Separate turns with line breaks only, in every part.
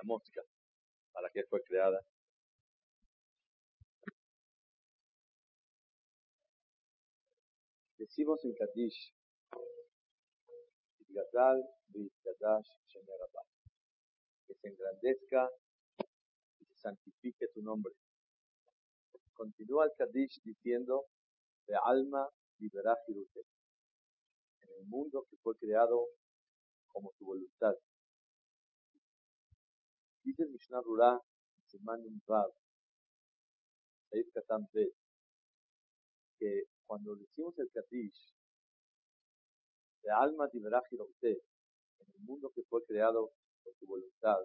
la mosca, para qué fue creada. Decimos en Kadish, que se engrandezca y se santifique tu nombre. Continúa el Kadish diciendo, de alma libera Jirute, en el mundo que fue creado como tu voluntad. Dice Mishnah Rura, Siman Vav, Saif Katam que cuando decimos el Kadish, de alma libera Jirute, en el mundo que fue creado por tu voluntad,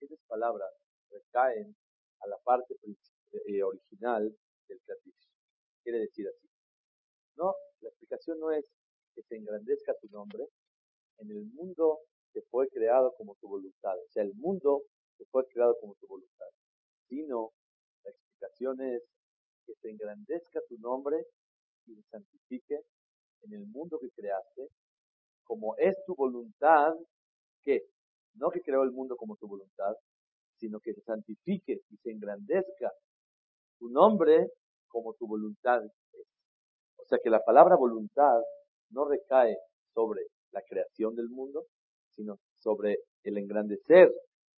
esas palabras recaen a la parte eh, original del Kadish. Quiere decir así. No, la explicación no es que se engrandezca tu nombre en el mundo que fue creado como tu voluntad. O sea, el mundo que fue creado como tu voluntad. Sino, la explicación es que se engrandezca tu nombre y se santifique en el mundo que creaste, como es tu voluntad, que no que creó el mundo como tu voluntad, sino que se santifique y se engrandezca tu nombre como tu voluntad es. O sea que la palabra voluntad no recae sobre la creación del mundo, sino sobre el engrandecer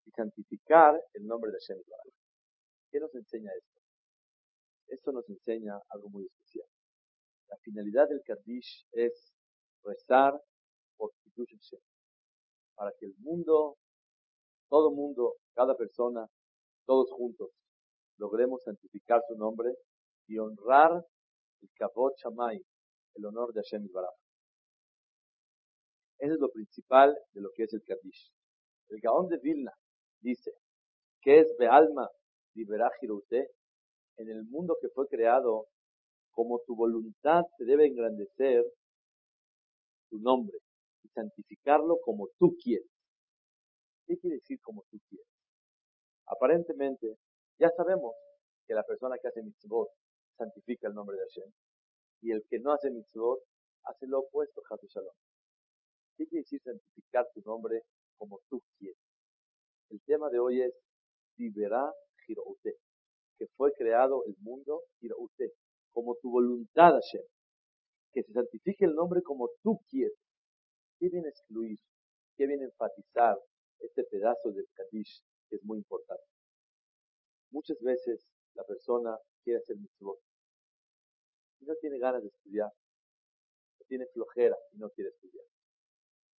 y santificar el nombre de Hashem. ¿Qué nos enseña esto? Esto nos enseña algo muy especial. La finalidad del Kaddish es rezar por para que el mundo, todo mundo, cada persona, todos juntos, logremos santificar su nombre y honrar el Kavod Shamay, el honor de Hashem Baraj. Eso es lo principal de lo que es el Kaddish. El Gaón de Vilna dice que es Bealma Liberajirute en el mundo que fue creado, como tu voluntad se debe engrandecer tu nombre y santificarlo como tú quieres. ¿Qué quiere decir como tú quieres? Aparentemente, ya sabemos que la persona que hace mitzvot santifica el nombre de Hashem. Y el que no hace mitzvot hace lo opuesto, Hatu Shalom. ¿Qué quiere decir santificar tu nombre como tú quieres? El tema de hoy es Libera Giroute, que fue creado el mundo Giroute, como tu voluntad, Hashem. Que se santifique el nombre como tú quieres. ¿Qué viene excluir? ¿Qué viene enfatizar este pedazo del Kadish que es muy importante? Muchas veces la persona quiere hacer mitzvot y no tiene ganas de estudiar, tiene flojera y no quiere estudiar.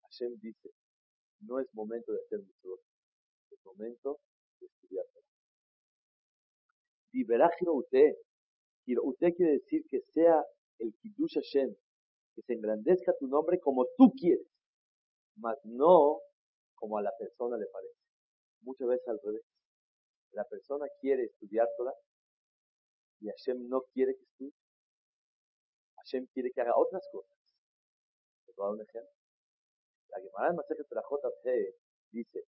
Hashem dice, no es momento de hacer mitzvot, es momento de estudiar. Liberá usted. Usted quiere decir que sea el Kiddush Hashem, que se engrandezca tu nombre como tú quieres, mas no como a la persona le parece. Muchas veces al revés la persona quiere estudiar Torah y Hashem no quiere que estudie. Hashem quiere que haga otras cosas. ¿Te puedo dar un ejemplo? La Gemara de Masejet J dice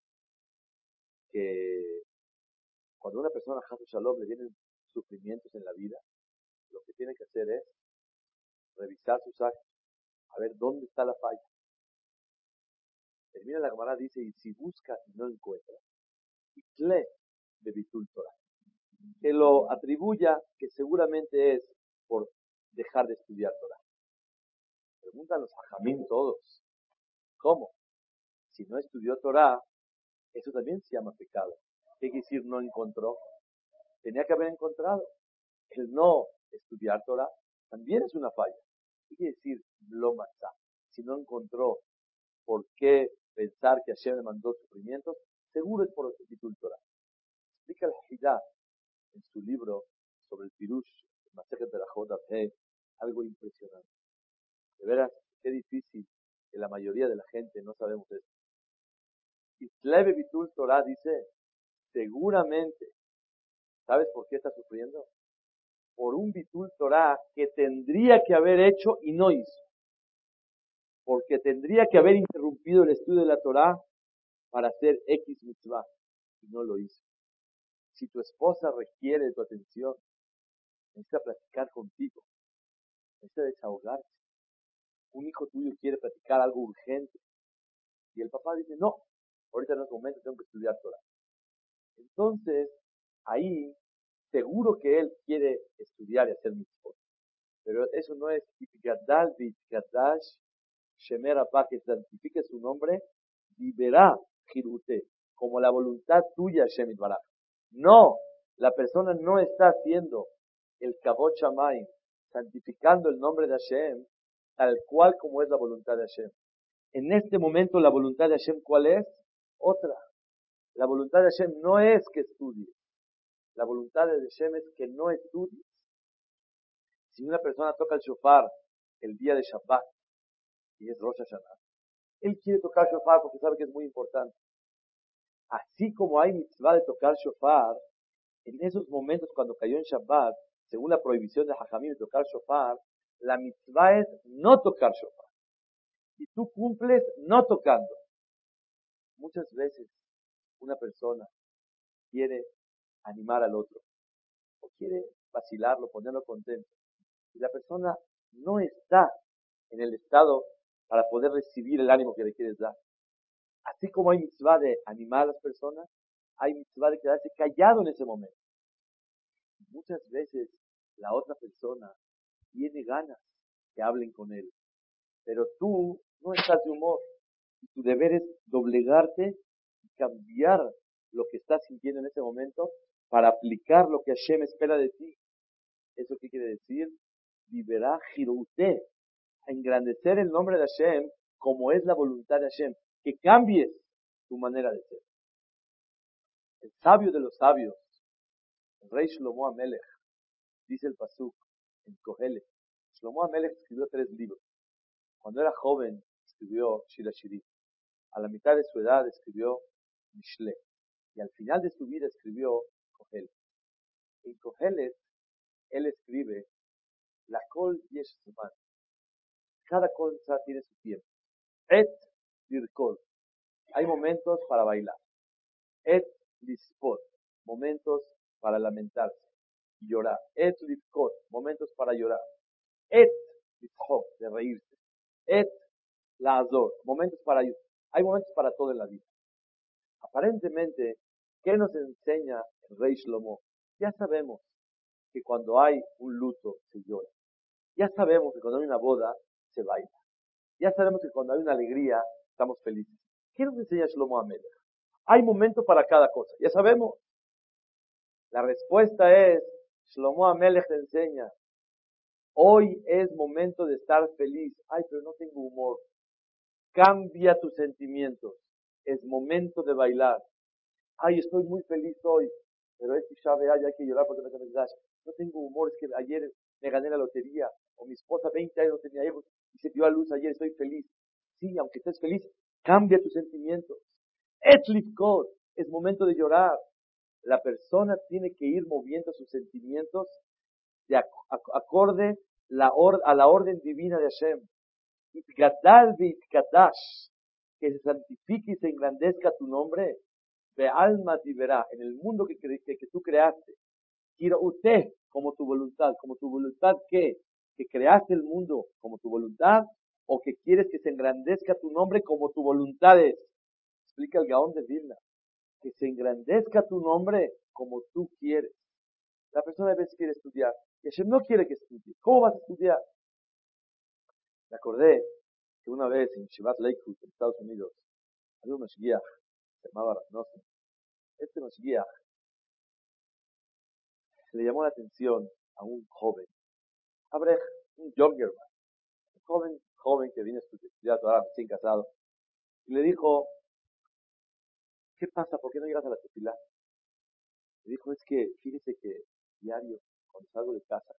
que cuando una persona Hasu Shalom le vienen sufrimientos en la vida, lo que tiene que hacer es revisar sus actos, a ver dónde está la falla. Termina la Gemara dice, y si busca y no encuentra, y cle de Bitul Torah. Que lo atribuya, que seguramente es por dejar de estudiar Torah. Preguntan los hajamim todos. ¿Cómo? Si no estudió Torah, eso también se llama pecado. ¿Qué quiere decir no encontró? Tenía que haber encontrado. El no estudiar Torah también es una falla. ¿Qué quiere decir lo matzah? Si no encontró por qué pensar que Hashem le mandó sufrimientos, seguro es por el Torah explica el Hidá en su libro sobre el Pirush, el de la algo impresionante. De veras, qué difícil que la mayoría de la gente no sabemos esto. Misleve Bitul Torah dice, seguramente, ¿sabes por qué está sufriendo? Por un Bitul Torah que tendría que haber hecho y no hizo. Porque tendría que haber interrumpido el estudio de la Torah para hacer X mitzvah y no lo hizo. Si tu esposa requiere tu atención, necesita platicar contigo, necesita desahogarse. Un hijo tuyo quiere platicar algo urgente y el papá dice, no, ahorita no es momento, tengo que estudiar Torah. Entonces, ahí seguro que él quiere estudiar y hacer mitzvot. Pero eso no es Itgadal Vitgadash Shemer que santifique su nombre, viverá Jirute, como la voluntad tuya, Shemit Baraj. No, la persona no está haciendo el Kabot Shamayim, santificando el nombre de Hashem, tal cual como es la voluntad de Hashem. En este momento la voluntad de Hashem, ¿cuál es? Otra. La voluntad de Hashem no es que estudies. La voluntad de Hashem es que no estudies. Si una persona toca el shofar el día de Shabbat y es Rosh Hashanah, él quiere tocar shofar porque sabe que es muy importante. Así como hay mitzvah de tocar shofar, en esos momentos cuando cayó en Shabbat, según la prohibición de Hajamim de tocar shofar, la mitzvah es no tocar shofar. Y tú cumples no tocando. Muchas veces una persona quiere animar al otro o quiere vacilarlo, ponerlo contento. Y la persona no está en el estado para poder recibir el ánimo que le quieres dar. Así como hay mitzvah de animar a las personas, hay mitzvah de quedarse callado en ese momento. Muchas veces la otra persona tiene ganas que hablen con él, pero tú no estás de humor. Tu deber es doblegarte y cambiar lo que estás sintiendo en ese momento para aplicar lo que Hashem espera de ti. ¿Eso qué quiere decir? Liberá girute, engrandecer el nombre de Hashem como es la voluntad de Hashem, que cambies tu manera de ser. El sabio de los sabios, el rey Shlomo Amelech, dice el Pasuk en Kohele. Shlomo Amelech escribió tres libros. Cuando era joven, escribió Shira A la mitad de su edad escribió Mishle. Y al final de su vida escribió Kohelet. En Kohelet, él escribe, la col yesh Cada cosa tiene su tiempo. Et lirkol. Hay momentos para bailar. Et lispot. Momentos para lamentarse y llorar. Et lifkot. Momentos para llorar. Et lifhok. De reírse. Et la azor, momentos para hay momentos para todo en la vida. Aparentemente, ¿qué nos enseña el rey Shlomo? Ya sabemos que cuando hay un luto se llora. Ya sabemos que cuando hay una boda se baila. Ya sabemos que cuando hay una alegría estamos felices. ¿Qué nos enseña Shlomo Amelech? Hay momentos para cada cosa. Ya sabemos. La respuesta es, Shlomo Amelech te enseña, hoy es momento de estar feliz. Ay, pero no tengo humor. Cambia tus sentimientos. Es momento de bailar. Ay, estoy muy feliz hoy, pero es que hay que llorar porque no No tengo humor, es que ayer me gané la lotería, o mi esposa 20 años no tenía hijos y se dio a luz ayer, estoy feliz. Sí, aunque estés feliz, cambia tus sentimientos. God, es momento de llorar. La persona tiene que ir moviendo sus sentimientos de acorde a la orden divina de Hashem que se santifique y se engrandezca tu nombre, de alma verá en el mundo que, que, que tú creaste, quiero usted como tu voluntad, como tu voluntad que, que creaste el mundo como tu voluntad, o que quieres que se engrandezca tu nombre como tu voluntad es. Explica el Gaón de Vilna. Que se engrandezca tu nombre como tú quieres. La persona a veces quiere estudiar y Hashem no quiere que estudie. ¿Cómo vas a estudiar? Me acordé que una vez en Shivat Lakewood, en Estados Unidos, había un Mashgiach, se llamaba Rasnosen. Este Mashgiach le llamó la atención a un joven, Abrej, un man, un joven, joven que vino a estudiar ahora recién casado, y le dijo, ¿qué pasa? ¿Por qué no llegas a la tefilá? Le dijo, es que fíjese que diario, cuando salgo de casa,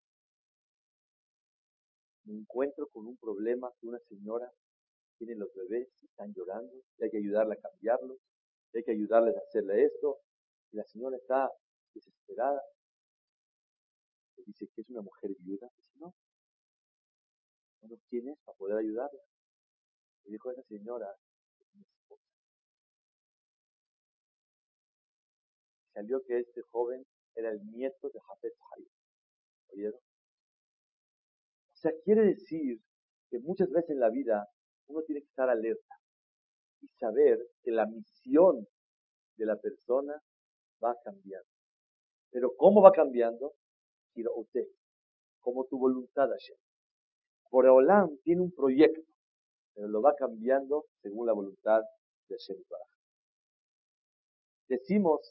me encuentro con un problema que una señora tiene los bebés y están llorando y hay que ayudarla a cambiarlos. hay que ayudarles a hacerle esto. Y la señora está desesperada. Le dice que es una mujer viuda. Dice, no. No tienes para poder ayudarla. Le dijo esa señora, mi esposa. Salió que este joven era el nieto de Jafet Hayy. ¿Oyeron? Sea, quiere decir que muchas veces en la vida uno tiene que estar alerta y saber que la misión de la persona va cambiando. Pero ¿cómo va cambiando? Usted, como tu voluntad, Hashem. Boreolam tiene un proyecto, pero lo va cambiando según la voluntad de Hashem. Decimos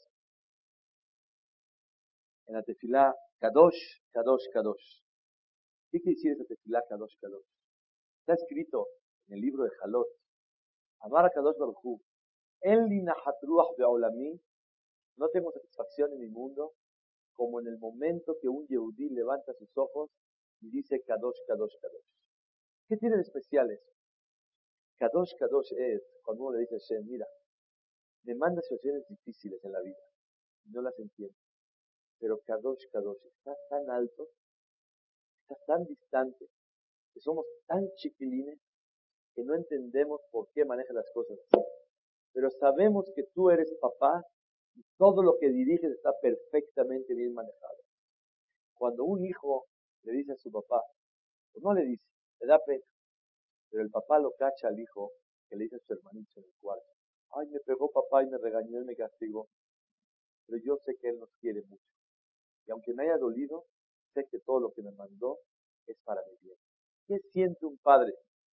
en la tefilá Kadosh, Kadosh, Kadosh. ¿Qué quiere decir esa tefilá Kadosh, Kadosh? Está escrito en el libro de Jalot. Amar a Kadosh Baruj En be'olami. No tengo satisfacción en mi mundo como en el momento que un Yehudí levanta sus ojos y dice Kadosh, Kadosh, Kadosh. ¿Qué tiene de especial eso? Kadosh, Kadosh es cuando uno le dice a Hashem, mira, me manda situaciones difíciles en la vida y no las entiendo. Pero Kadosh, Kadosh, está tan alto, tan distante, que somos tan chiquilines que no entendemos por qué maneja las cosas así. Pero sabemos que tú eres papá y todo lo que diriges está perfectamente bien manejado. Cuando un hijo le dice a su papá, pues no le dice, le da pena, pero el papá lo cacha al hijo que le dice a su hermanito en el cuarto, ay, me pegó papá y me regañó y me castigó, pero yo sé que él nos quiere mucho. Y aunque me haya dolido, sé que todo lo que me mandó es para mi bien. ¿Qué siente un padre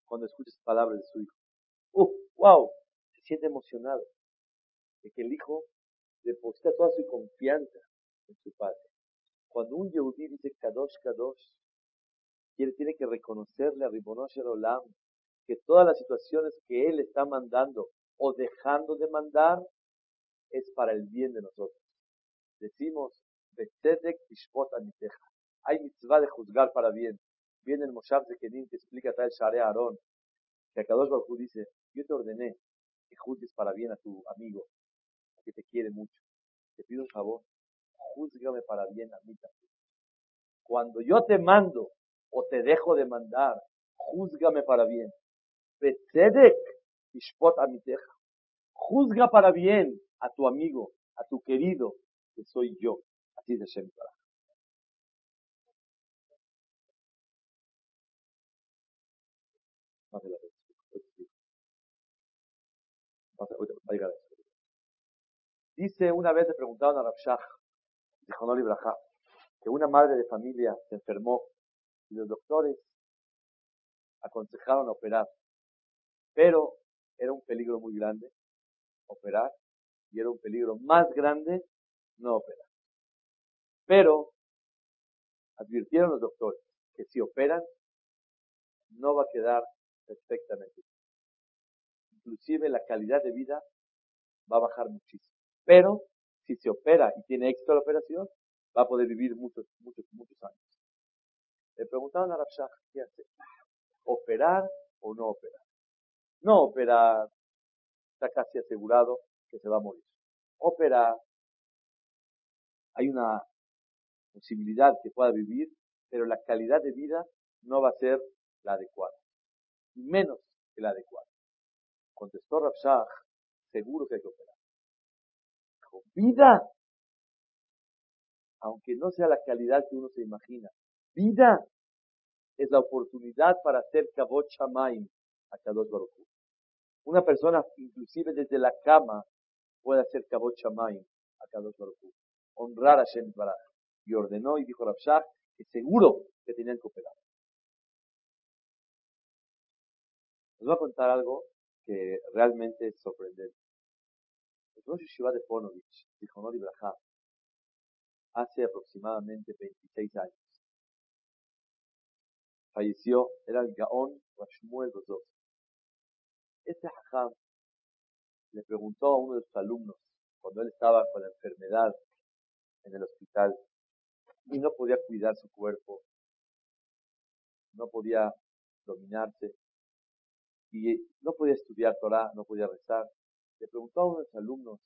cuando escucha las palabras de su hijo? ¡Uh! ¡Wow! Se siente emocionado de que el hijo deposita toda su confianza en su padre. Cuando un Yehudi dice Kadosh, Kadosh, quiere, tiene que reconocerle a Ribonosh Olam que todas las situaciones que él está mandando o dejando de mandar es para el bien de nosotros. Decimos, hay mitzvah de juzgar para bien. Viene el Moshav de Kenim que explica tal Share Aarón, que a Kadosh Baruj dice, yo te ordené que juzgues para bien a tu amigo, que te quiere mucho. Te pido un favor, juzgame para bien a mí también. Cuando yo te mando o te dejo de mandar, juzgame para bien. Ishpot. Juzga para bien a tu amigo, a tu querido, que soy yo. Así de Shem Dice una vez le preguntaron a Rabshah, dijo Libraja, que una madre de familia se enfermó y los doctores aconsejaron operar, pero era un peligro muy grande operar y era un peligro más grande no operar. Pero advirtieron los doctores que si operan no va a quedar perfectamente. Inclusive la calidad de vida va a bajar muchísimo. Pero si se opera y tiene éxito la operación, va a poder vivir muchos, muchos, muchos años. Le preguntaban a Rabshah, ¿qué hace? ¿Operar o no operar? No operar, está casi asegurado que se va a morir. Operar, hay una posibilidad que pueda vivir, pero la calidad de vida no va a ser la adecuada, menos que la adecuada. Contestó Rabshah, seguro que hay que operar. vida, aunque no sea la calidad que uno se imagina, vida es la oportunidad para hacer kabot shamayim a Kadosh Baruch Una persona, inclusive desde la cama, puede hacer kabot shamayim a Kadosh Baruch honrar a Shem Baraj. Y ordenó y dijo Rabshah que seguro que tenían que operar. Les voy a contar algo que realmente es sorprendente. El Rosh Yeshiva de Ponovich, dijo Nori Brahá, hace aproximadamente 26 años. Falleció, era el Gaón Rashmuel Rozov. Este hajam le preguntó a uno de sus alumnos, cuando él estaba con la enfermedad en el hospital y no podía cuidar su cuerpo, no podía dominarse y no podía estudiar Torah, no podía rezar. le preguntó a unos alumnos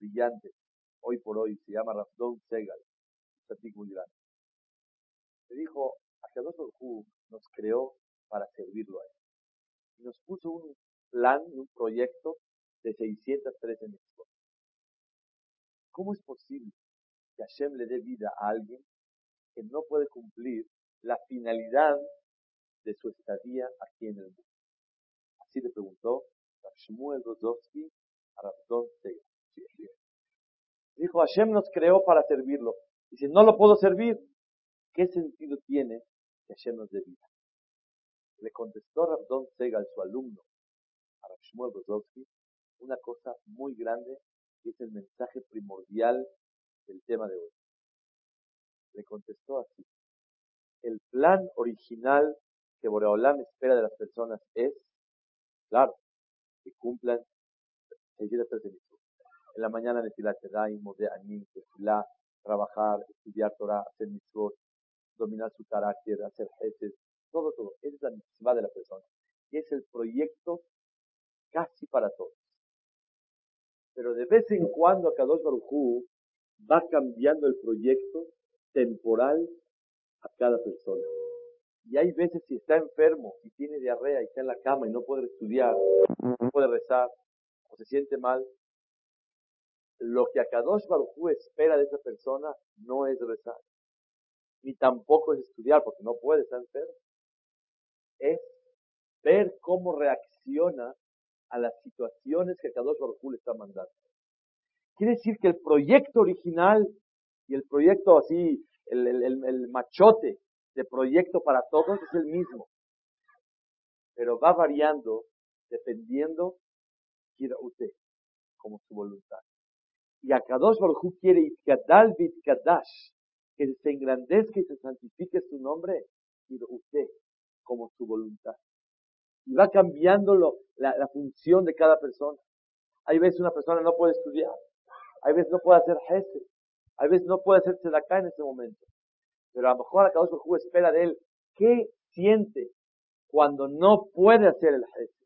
brillantes, hoy por hoy, se llama Rafdon Segal, un muy grande. Le dijo, Akadosh Baruj nos creó para servirlo a él. Y nos puso un plan y un proyecto de 613 mitzvot. ¿Cómo es posible que Hashem le dé vida a alguien que no puede cumplir la finalidad de su estadía aquí en el mundo? Así le preguntó Shmuel Rodowski a Rabdon Dijo, Hashem nos creó para servirlo. Y si no lo puedo servir, ¿qué sentido tiene que Hashem nos dé vida? Le contestó Rabdon Segal, su alumno, a Shmuel Rodowski, una cosa muy grande que es el mensaje primordial del tema de hoy. Le contestó así. El plan original que Boreolam espera de las personas es, claro, que cumplan En la mañana Netilat Tedaim, de Anim, Tefilá, trabajar, estudiar Torah, hacer mitzvot, dominar su carácter, hacer jefes, todo, todo. Es la mitzvah de la persona. Y es el proyecto casi para todos. Pero de vez en cuando a Kadosh Baruj va cambiando el proyecto temporal a cada persona. Y hay veces si está enfermo y tiene diarrea y está en la cama y no puede estudiar, no puede rezar o se siente mal, lo que Akadosh Baruj espera de esa persona no es rezar, ni tampoco es estudiar porque no puede estar enfermo. Es ver cómo reacciona a las situaciones que Akadosh Baruj le está mandando. Quiere decir que el proyecto original y el proyecto así, el, el machote de proyecto para todos es el mismo. Pero va variando dependiendo quiera usted como su voluntad. Y a Kadosh Baruj quiere Itkadal Kadash, que se engrandezca y se santifique su nombre, y usted como su voluntad. Y va cambiando la, la, función de cada persona. Hay veces una persona no puede estudiar, hay veces no puede hacer jefe, hay veces no puede hacer acá en ese momento. Pero a lo mejor a Kadosh Baruj espera de él, ¿qué siente cuando no puede hacer el jefe?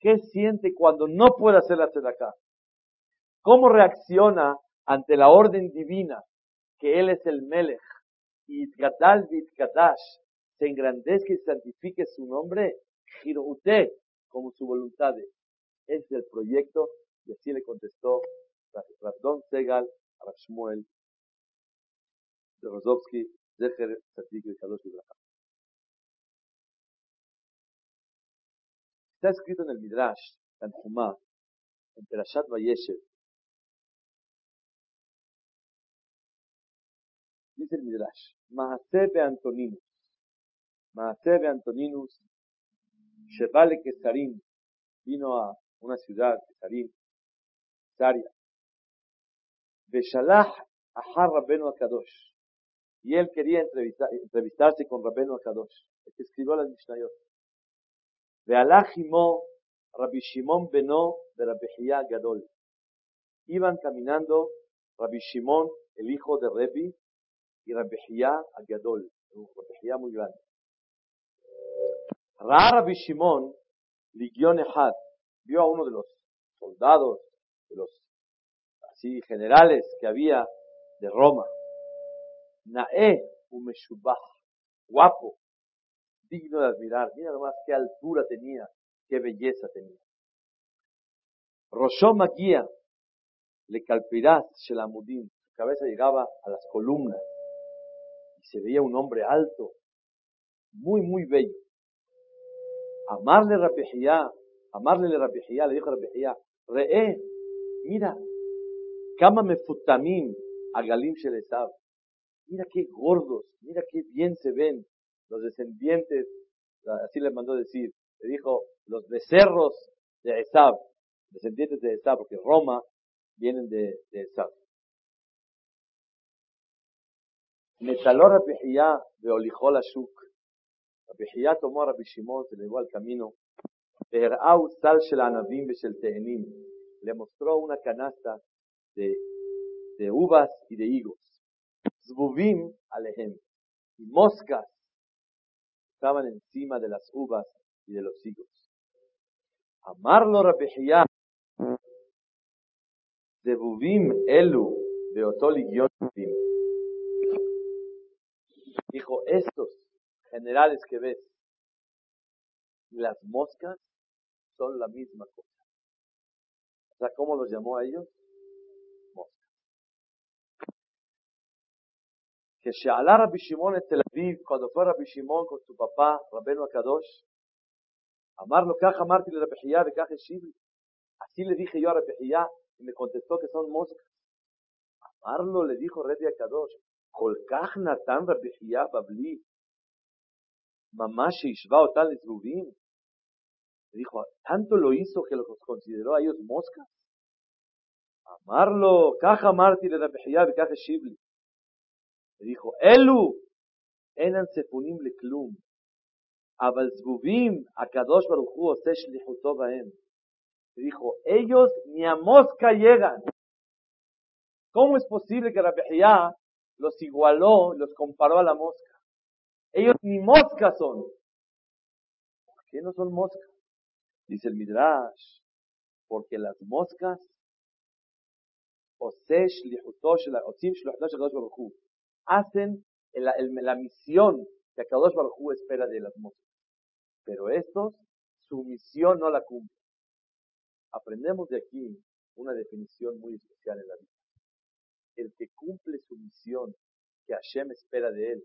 ¿Qué siente cuando no puede hacer la acá? ¿Cómo reacciona ante la orden divina que Él es el Melech y Gadal Kadash se engrandezca y santifique su nombre? Giro usted como su voluntad. Es el proyecto y así le contestó Rabdon Segal a de Rozovsky, Zecher Tzadik y Kadosh Está escrito en el Midrash, en Jumá, en Perashat Vayeshev. Dice el Midrash, Mahasebe Antoninus, Mahasebe Antoninus, Shevale Kesarim, vino a una ciudad, Kesarim, Saria, Beshalach Ahar Rabenu Akadosh, y él quería entrevistarse con Rabenu Akadosh, el que escribió la Mishnayot. Vealajimo Rabbi Shimon Beno de Rabbi Gadol. Iban caminando Rabbi Shimon, el hijo de Rebi, y Rabbi Gadol, un Rabbi muy grande. Ra Rabbi Shimon, Ligion Ehad, vio a uno de los soldados, de los así generales que había de Roma. Nae Umeshubah, guapo, digno de admirar. Mira nomás qué altura tenía, qué belleza tenía. Roshom Magia, le calpirás Shelamudim, su cabeza llegaba a las columnas y se veía un hombre alto, muy, muy bello. Amarle Rapihiyá, amarle Rapihiyá, le dijo Rapihiyá, Re'e, mira, cámame futamim a Galim Shelesab. Mira qué gordos, mira qué bien se ven los descendientes, así le mandó decir, le dijo, los becerros de Esab, descendientes de Esab, porque Roma vienen de, de Esab. Metaló Rabihiyá de Olijol Ashuk. Rabihiyá tomó a Rabbi se le llevó al camino. Le mostró una canasta de, de uvas y de higos. Zvuvim alehem. Y moscas estaban encima de las uvas y de los higos. Amarlo Rabihiyah, Zebuvim elu de Otoli Dijo, estos generales que ves, las moscas son la misma cosa. O sea, ¿cómo los llamó a ellos? Que She'alá Rabbi Shimon en Tel Aviv, cuando fue Rabbi Shimon con su papá, Rabbeinu Akadosh, amarlo, caja Marti le Rabbi de caja Shibli. Así le dije yo a Rabbi y me contestó que son moscas. Amarlo le dijo Rabbi Akadosh, Kolkach Natan Rabbi Babli, mamá Sheishva Otal Zubim. Dijo, tanto lo hizo que los consideró a ellos moscas. Amarlo, caja Marti le Rabbi de caja Shibli. Dijo, Elu, enan sefunim leklum, abal zbubim, akadosh baruchu oseh shlichuto baem. Dijo, ellos ni a mosca llegan. ¿Cómo es posible que Rabbejiá los igualó, los comparó a la mosca? Ellos ni mosca son. ¿Por qué no son moscas? Dice el Midrash, porque las moscas, Osesh, Lihutosh, Osim, Shluhtosh, Baruchu, hacen la, misión que Akadosh Baruj espera de las moscas. Pero estos, su misión no la cumplen. Aprendemos de aquí una definición muy especial en la vida. El que cumple su misión que Hashem espera de él,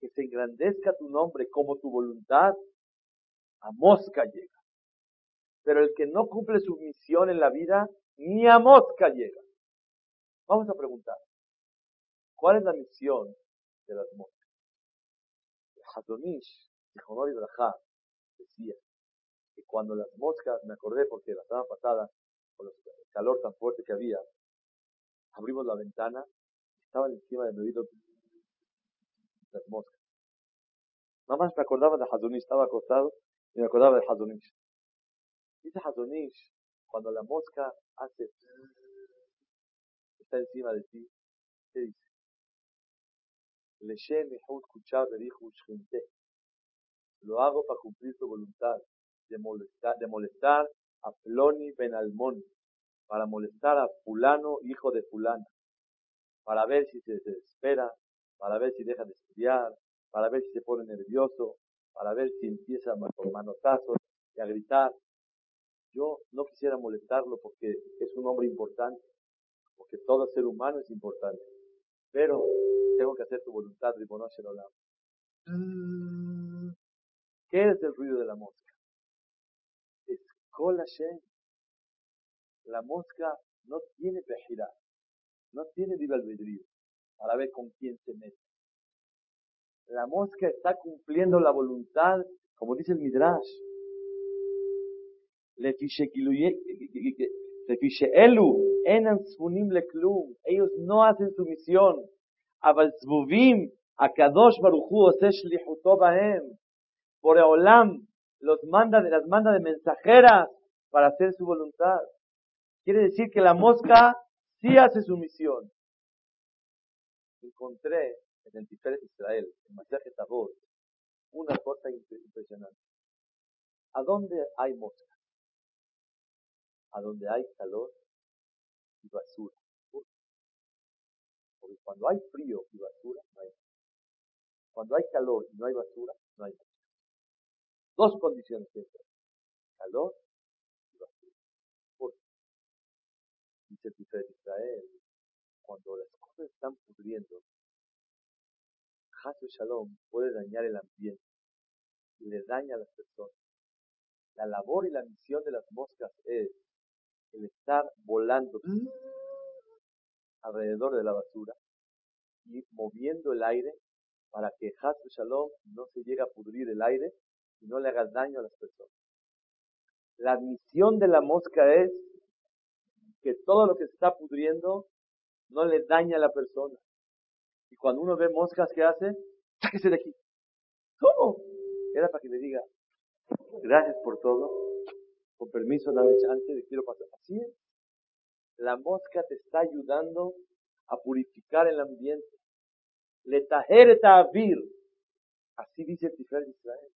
que se engrandezca tu nombre como tu voluntad, a mosca llega. Pero el que no cumple su misión en la vida, ni a mosca llega. Vamos a preguntar, ¿cuál es la misión de las moscas? Hazonish, Honor Ibrahá, decía que cuando las moscas, me acordé porque la semana pasada, con el calor tan fuerte que había, abrimos la ventana, estaban encima de mi oído las moscas. Nada más me acordaba de Hazonish, estaba acostado y me acordaba de Hazonish. Dice Hazonish, cuando la mosca hace, está encima de ti, ¿qué dice? Lo hago para cumplir tu voluntad, de molestar, de molestar a Ploni Ben Almón, para molestar a fulano, hijo de fulana, para ver si se desespera, para ver si deja de estudiar, para ver si se pone nervioso, para ver si empieza con manotazos y a gritar. Yo no quisiera molestarlo porque es un hombre importante, porque todo ser humano es importante. Pero tengo que hacer tu voluntad, Ribono Shelolam. ¿Qué es el ruido de la mosca? Es Kol La mosca no tiene pejirá, no tiene libre albedrío para ver con quién se mete. La mosca está cumpliendo la voluntad, como dice el Midrash. Ellos no hacen su misión. Akadosh Por Olam los manda, las manda de mensajeras para hacer su voluntad. Quiere decir que la mosca sí hace su misión. Encontré en el Tiferet Israel, en Masaje Tabor, una cosa impresionante. ¿A dónde hay mosca? A donde hay calor y basura. Porque cuando hay frío y basura, no hay Cuando hay calor y no hay basura, no hay. Dos condiciones siempre. Calor y basura. Dice el de Israel, cuando las cosas están pudriendo, Hasu Shalom puede dañar el ambiente y le daña a las personas. La labor y la misión de las moscas es el estar volando alrededor de la basura y moviendo el aire para que Hasu Shalom no se llegue a pudrir el aire y no le haga daño a las personas. La misión de la mosca es que todo lo que se está pudriendo no le daña a la persona. Y cuando uno ve moscas, ¿qué hace? Sáquese de aquí. ¿Cómo? Era para que le diga, gracias por todo, con permiso, dame chance, de quiero pasar. Así es. La mosca te está ayudando a purificar el ambiente. Le avir. Así dice Tiferet Israel.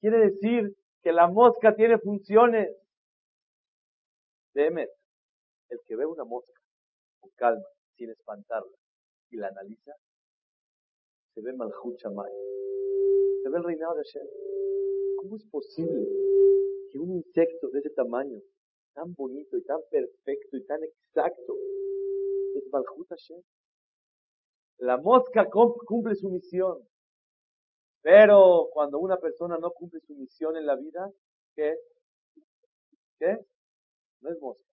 Quiere decir que la mosca tiene funciones. Demet, el que ve una mosca con calma, sin espantarla, y la analiza, se ve Shamay. Se ve el reinado de Hashem. ¿Cómo es posible que un insecto de ese tamaño, tan bonito y tan perfecto y tan exacto, es Malhut Hashem? La mosca cumple su misión. Pero cuando una persona no cumple su misión en la vida, ¿qué? ¿Qué? No es mosca.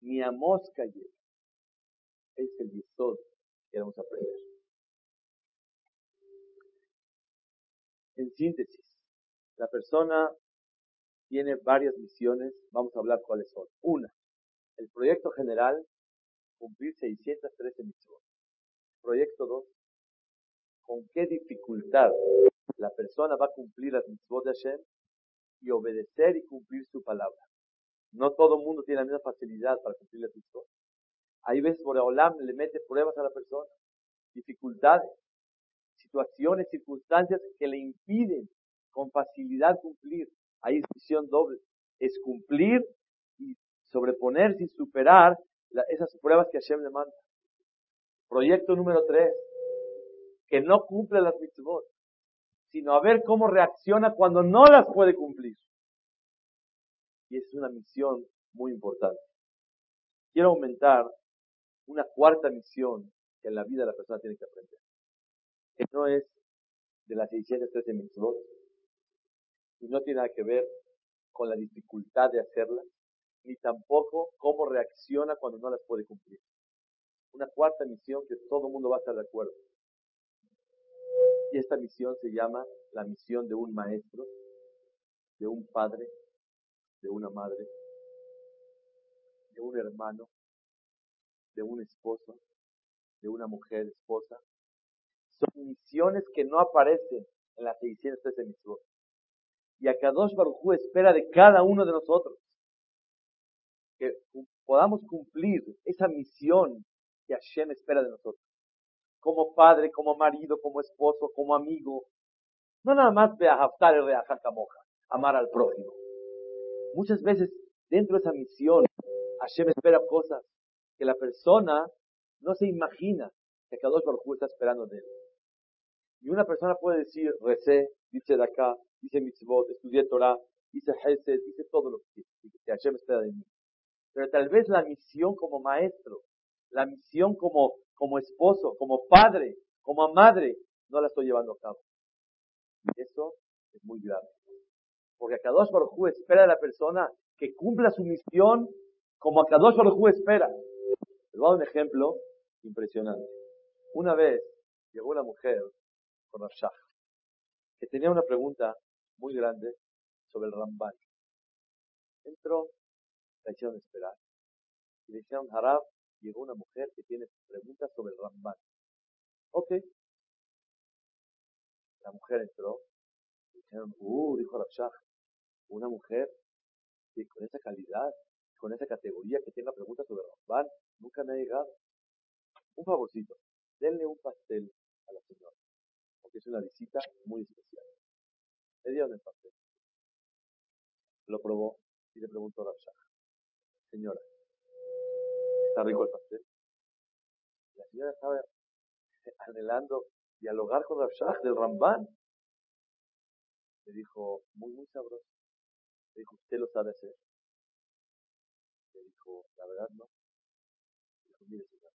Ni a mosca llega. Es el yesod que vamos a aprender. En síntesis, la persona tiene varias misiones. Vamos a hablar cuáles son. Una, el proyecto general, cumplir 613 misiones. Proyecto 2, con qué dificultad la persona va a cumplir las mitzvot de Hashem y obedecer y cumplir su palabra. No todo el mundo tiene la misma facilidad para cumplir las mitzvot. Hay veces por Olam le mete pruebas a la persona, dificultades, situaciones, circunstancias que le impiden con facilidad cumplir. Hay decisión doble. Es cumplir y sobreponerse y superar esas pruebas que Hashem le manda. Proyecto número tres, que no cumple las mitzvot, sino a ver cómo reacciona cuando no las puede cumplir. Y es una misión muy importante. Quiero aumentar una cuarta misión que en la vida la persona tiene que aprender. Que no es de las 613 mitzvot, y no tiene nada que ver con la dificultad de hacerlas, ni tampoco cómo reacciona cuando no las puede cumplir una cuarta misión que todo el mundo va a estar de acuerdo. Y esta misión se llama la misión de un maestro, de un padre, de una madre, de un hermano, de un esposo, de una mujer esposa. Son misiones que no aparecen en las 613 misiones. Y a Kadosh Baruj espera de cada uno de nosotros que podamos cumplir esa misión que Hashem espera de nosotros. Como padre, como marido, como esposo, como amigo. No nada más de ajaptar el moja, amar al prójimo. Muchas veces dentro de esa misión Hashem espera cosas que la persona no se imagina que Kadosh Baruj está esperando de él. Y una persona puede decir, recé, dice de acá, dice mitzvot, estudié Torah, dice Hesed, dice todo lo que, que Hashem espera de mí. Pero tal vez la misión como maestro, la misión como, como esposo, como padre, como madre, no la estoy llevando a cabo. Y eso es muy grave. Porque Akadosh Baruj espera de la persona que cumpla su misión como Akadosh Baruj espera. Les voy a dar un ejemplo impresionante. Una vez llegó una mujer con que tenía una pregunta muy grande sobre el Ramban. Entró, la hicieron esperar. Y le dijeron, Harab, llegó una mujer que tiene preguntas sobre el Ramban. Ok. La mujer entró. Y dijeron, uh, dijo Rabshah, una mujer que con esa calidad, con esa categoría que tenga preguntas sobre el nunca me ha llegado. Un favorcito, denle un pastel a la señora, porque es una visita muy especial. Le dieron el pastel. Lo probó y le preguntó a Rabshah, señora, está rico el pastel. La señora estaba anhelando dialogar con Rabshah del Ramban. Le dijo, muy, muy sabroso. Le dijo, ¿usted lo sabe hacer? Le dijo, la verdad no. Le dijo, mire señor,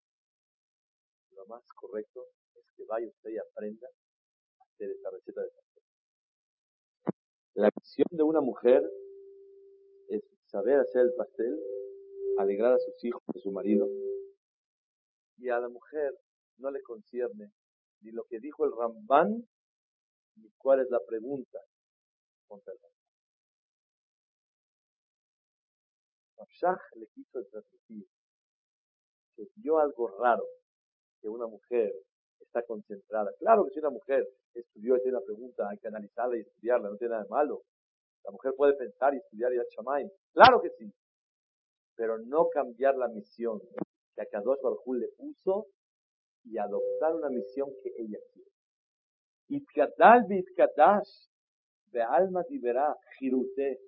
lo más correcto es que vaya usted y aprenda hacer esta receta de pastel. La misión de una mujer es saber hacer el pastel alegrar a sus hijos, a su marido. Y a la mujer no le concierne ni lo que dijo el Ramban, ni cuál es la pregunta contra el Ramban. le quiso transmitir que vio algo raro, que una mujer está concentrada. Claro que si una mujer estudió y tiene una pregunta, hay que analizarla y estudiarla, no tiene nada de malo. La mujer puede pensar y estudiar y chamay. Claro que sí pero no cambiar la misión que a Kadosh Baruj le puso y adoptar una misión que ella quiere. Itkadal de alma diverá jirute.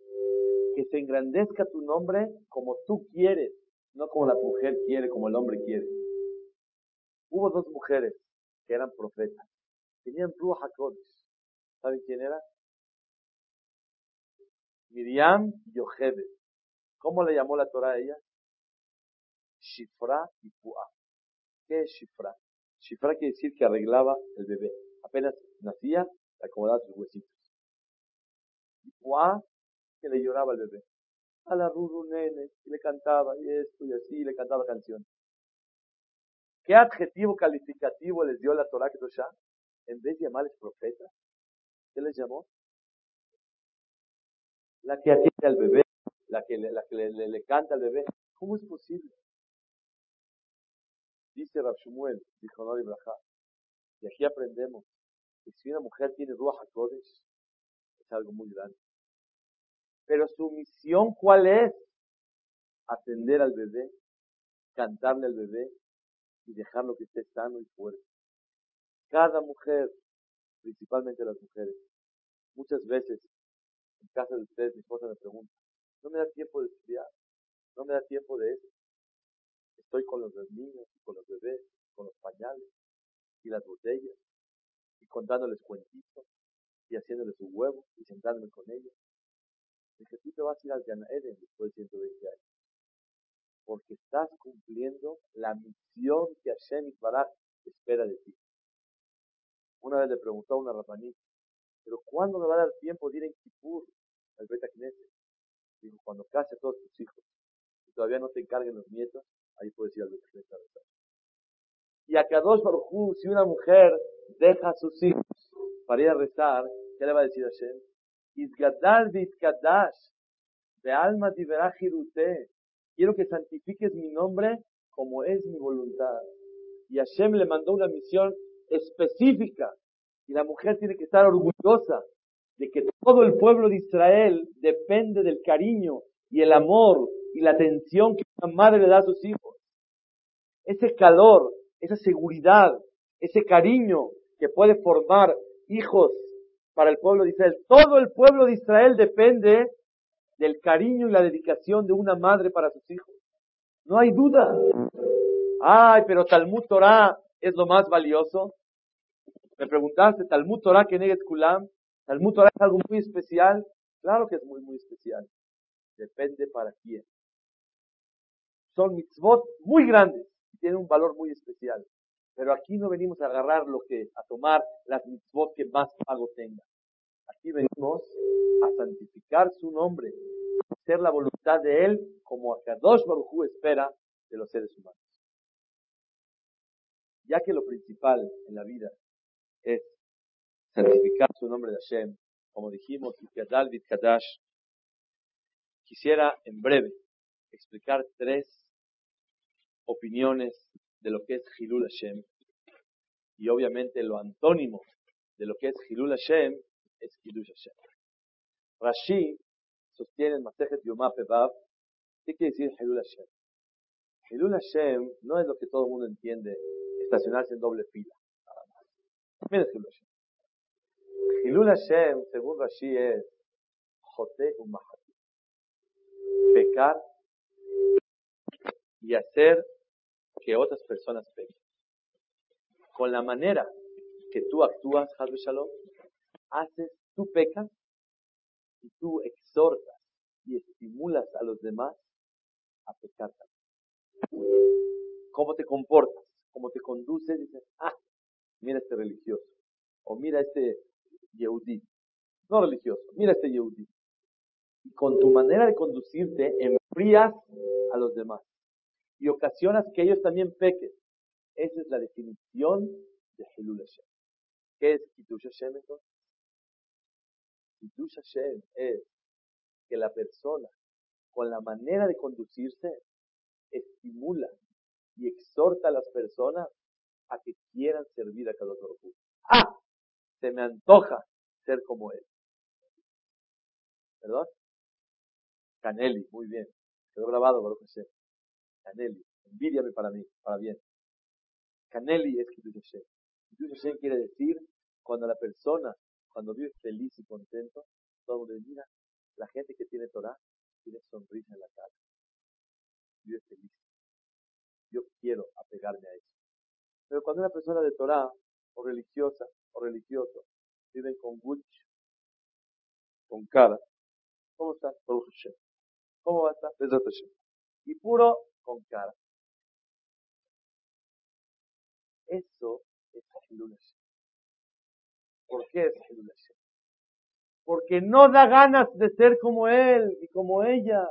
que se engrandezca tu nombre como tú quieres, no como la mujer quiere, como el hombre quiere. Hubo dos mujeres que eran profetas. Tenían Ruach HaKodesh. ¿Saben quién era? Miriam y Yochebed. ¿Cómo le llamó la Torah a ella? Shifra y Puah. ¿Qué es Shifra? Shifra quiere decir que arreglaba el bebé. Apenas nacía, le acomodaba sus huesitos. Y Puah, que le lloraba al bebé. A la Ruru Nene, y le cantaba, y esto, y así, y le cantaba canciones. ¿Qué adjetivo calificativo les dio la Torah Kedoshá? En vez de llamarles profetas, ¿qué les llamó? La que atiende al bebé, la que, le, canta al bebé. ¿Cómo es posible? Dice Rab Shmuel, dijo no Ibrahá, y aquí aprendemos que si una mujer tiene Ruach HaKodesh, es algo muy grande. Pero su misión, ¿cuál es? Atender al bebé, cantarle al bebé, y dejarlo que esté sano y fuerte. Cada mujer, principalmente las mujeres, muchas veces en casa de ustedes mi esposa me pregunta, no me da tiempo de estudiar, no me da tiempo de eso. Estoy con los niños, con los bebés, con los pañales y las botellas y contándoles cuentitos y haciéndoles su huevo y sentándome con ellos. Dije, tú te vas a ir al Eden después de 120 años porque estás cumpliendo la misión que Hashem Barak espera de ti. Una vez le preguntó a una rapanita, pero ¿cuándo me va a dar tiempo de ir en Kippur al Beta? Dijo, cuando case a todos tus hijos y todavía no te encarguen los nietos, ahí puedes ir al Beta a rezar. Y a Kadosh Baruj si una mujer deja a sus hijos para ir a rezar, ¿qué le va a decir Hashem? Izgadal de alma diverajirute, quiero que santifiques mi nombre como es mi voluntad. Y Hashem le mandó una misión específica. Y la mujer tiene que estar orgullosa de que todo el pueblo de Israel depende del cariño y el amor y la atención que una madre le da a sus hijos. Ese calor, esa seguridad, ese cariño que puede formar hijos para el pueblo de Israel. Todo el pueblo de Israel depende del cariño y la dedicación de una madre para sus hijos. No hay duda. Ay, pero Talmud Torah es lo más valioso. Me preguntaste, Talmud Torah que negues Kulam. Talmud Torah es algo muy especial. Claro que es muy, muy especial. Depende para quién. Son mitzvot muy grandes y tienen un valor muy especial. Pero aquí no venimos a agarrar lo que, a tomar las mitzvot que más pago tengan. Aquí venimos a santificar su nombre, a hacer la voluntad de Él como a Kadosh Baruj espera de los seres humanos. Ya que lo principal en la vida es santificar su nombre de Hashem, como dijimos, Kadash, quisiera en breve explicar tres opiniones de lo que es Hilul Hashem y obviamente lo antónimo de lo que es Hilul Hashem es Kiddush Hashem. Rashi sostiene en Masejet Yomá Pevav, ¿qué quiere decir Hilul Hashem? Hilul Hashem no es lo que todo el mundo entiende, estacionarse en doble fila, nada. Mira Hilul Hashem. Hilul Hashem, según Rashi, es Jote Umahati. Pecar y hacer que otras personas pequen. Con la manera que tú actúas, Hadru Shalom, haces, tú pecas y tú exhortas y estimulas a los demás a pecar también. ¿Cómo te comportas? ¿Cómo te conduces? Dices, ah, mira este religioso. O mira este yehudí. No religioso, mira este yehudí. Y con tu manera de conducirte enfrías a los demás. Y ocasionas que ellos también pequen. Esa es la definición de Hilul Hashem. ¿Qué es Kitush Hashem entonces? Kiddush Hashem es que la persona, con la manera de conducirse, estimula y exhorta a las personas a que quieran servir a cada uno. ¡Ah! Se me antoja ser como él. ¿Perdón? Caneli, muy bien. Quedó grabado, Baruch Hashem. Caneli, envidiame para mí, para bien. Caneli es Kiddush Hashem. Kiddush Hashem quiere decir cuando la persona cuando vives feliz y contento, todo el mundo mira, la gente que tiene Torah tiene sonrisa en la cara, vive feliz. Yo quiero apegarme a eso. Pero cuando una persona de Torah, o religiosa, o religioso, viven con guch, con cara, ¿cómo está? ¿Cómo va a estar? Y puro con cara. Eso es Hilul ¿Por qué es Porque no da ganas de ser como él y como ella.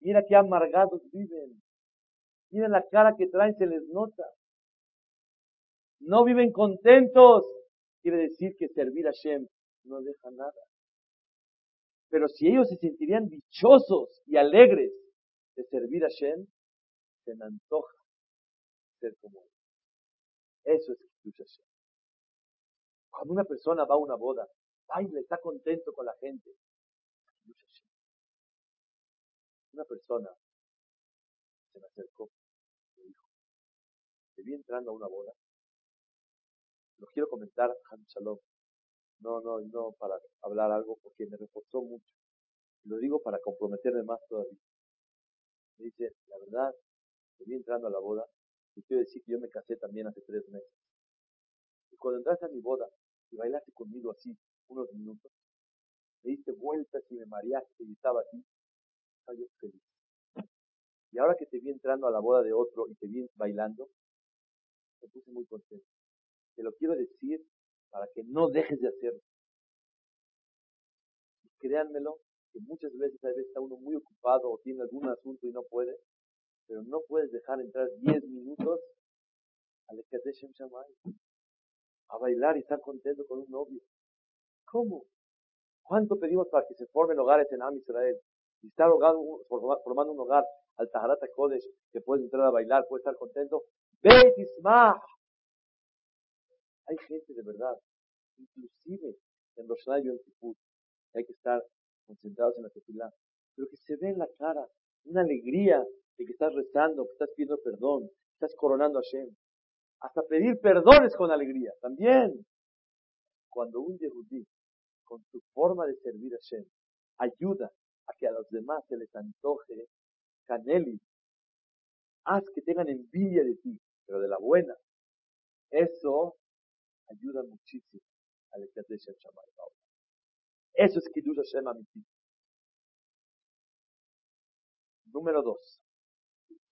Mira qué amargados viven. Mira la cara que traen, se les nota. No viven contentos. Quiere decir que servir a Shem no deja nada. Pero si ellos se sentirían dichosos y alegres de servir a Shem, se me antoja ser como él. Eso es Hashem. Cuando una persona va a una boda, baila, está contento con la gente. Una persona se me acercó, me dijo, te vi entrando a una boda. Lo quiero comentar, Shalom. No, no, no para hablar algo porque me reforzó mucho. Lo digo para comprometerme más todavía. Me dice, la verdad, te vi entrando a la boda y quiero decir que yo me casé también hace tres meses. Y cuando entraste a mi boda y bailaste conmigo así unos minutos, me diste vueltas y me mareaste y estaba aquí, estaba yo feliz. Y ahora que te vi entrando a la boda de otro y te vi bailando, me puse muy contento. Te lo quiero decir para que no dejes de hacerlo. Y créanmelo, que muchas veces a veces está uno muy ocupado o tiene algún asunto y no puede, pero no puedes dejar entrar 10 minutos al Ekadeshem Shamay a bailar y estar contento con un novio. ¿Cómo? ¿Cuánto pedimos para que se formen hogares en Am Israel? Y estar formando un hogar al Taharat Kodesh, que puedes entrar a bailar, puedes estar contento. Beit Hay gente de verdad, inclusive en los y en hay que estar concentrados en la tefilá, pero que se ve en la cara una alegría de que estás rezando, que estás pidiendo perdón, estás coronando a Hashem. Hasta pedir perdones con alegría, también. Cuando un yehudí, con su forma de servir a Hashem, ayuda a que a los demás se les antoje caneli, haz que tengan envidia de ti, pero de la buena. Eso ayuda muchísimo al de Shammai. Eso es Kiddush Hashem Amiti. Número dos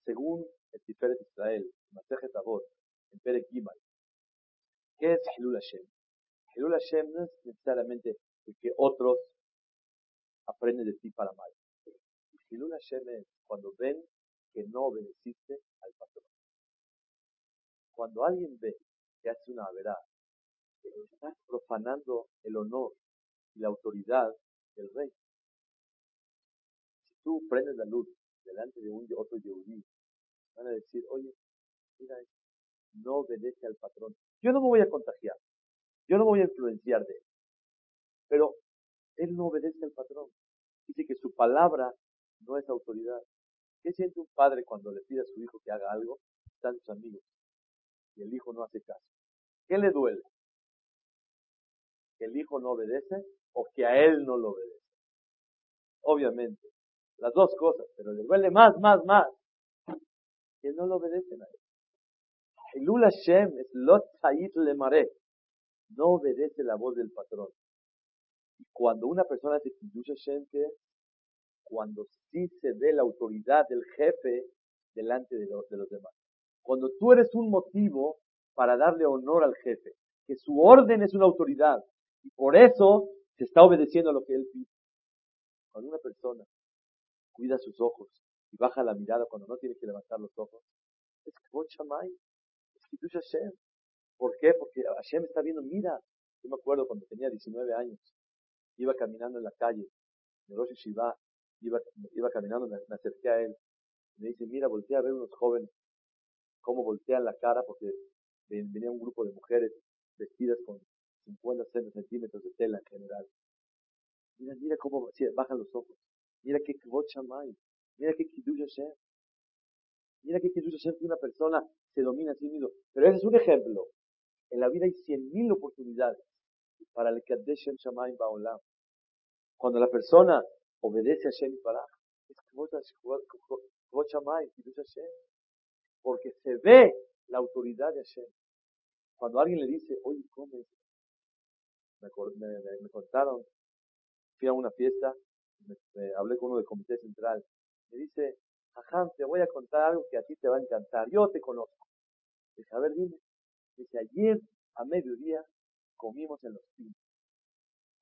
según el Tiferet Israel, Masejet Avot, en Pere Gimal. ¿Qué es Hilul Hashem? Hilul Hashem no es necesariamente el que otros aprenden de ti para mal. Hilul Hashem es cuando ven que no obedeciste al patrón. Cuando alguien ve que hace una verdad, que estás profanando el honor y la autoridad del rey. Si tú prendes la luz delante de un otro yehudí van a decir, oye, mira, no obedece al patrón. Yo no me voy a contagiar, yo no me voy a influenciar de él, pero él no obedece al patrón. Dice que su palabra no es autoridad. ¿Qué siente un padre cuando le pide a su hijo que haga algo? Están sus amigos y el hijo no hace caso. ¿Qué le duele? ¿Que el hijo no obedece o que a él no lo obedece? Obviamente, las dos cosas, pero le duele más, más, más que no lo obedecen a él. Hilul Hashem es Lot le mare. No obedece la voz del patrón. Y cuando una persona se Hilul Hashem, que cuando sí se ve la autoridad del jefe delante de los, de los demás. Cuando tú eres un motivo para darle honor al jefe, que su orden es una autoridad, y por eso se está obedeciendo a lo que él pide. Cuando una persona cuida sus ojos, y baja la mirada cuando no tiene que levantar los ojos, es es Kiddush Hashem. ¿Por qué? Porque Hashem está viendo, mira, yo me acuerdo cuando tenía 19 años, iba caminando en la calle, en Rosh Shiva, iba, iba caminando, me, acerqué a él, y me dice, mira, voltea a ver unos jóvenes, cómo voltean la cara, porque venía un grupo de mujeres vestidas con 50 centímetros de tela en general. Mira, mira cómo bajan los ojos. Mira qué Shamay. Mira qué Kiddush Hashem. Mira qué Kiddush Hashem que una persona se domina a sí mismo. Pero ese es un ejemplo. En la vida hay cien mil oportunidades para el Kaddish Shamayim Ba'olam. Cuando la persona obedece a Shem Baraj, Porque se ve la autoridad de Hashem. Cuando alguien le dice, oye, ¿cómo es? Me, contaron, fui a una fiesta, me, hablé con uno del comité central. Me dice, Ajá, te voy a contar algo que a ti te va a encantar. Yo te conozco. Dice, a ver, dime. Dice, ayer a mediodía comimos en los pinos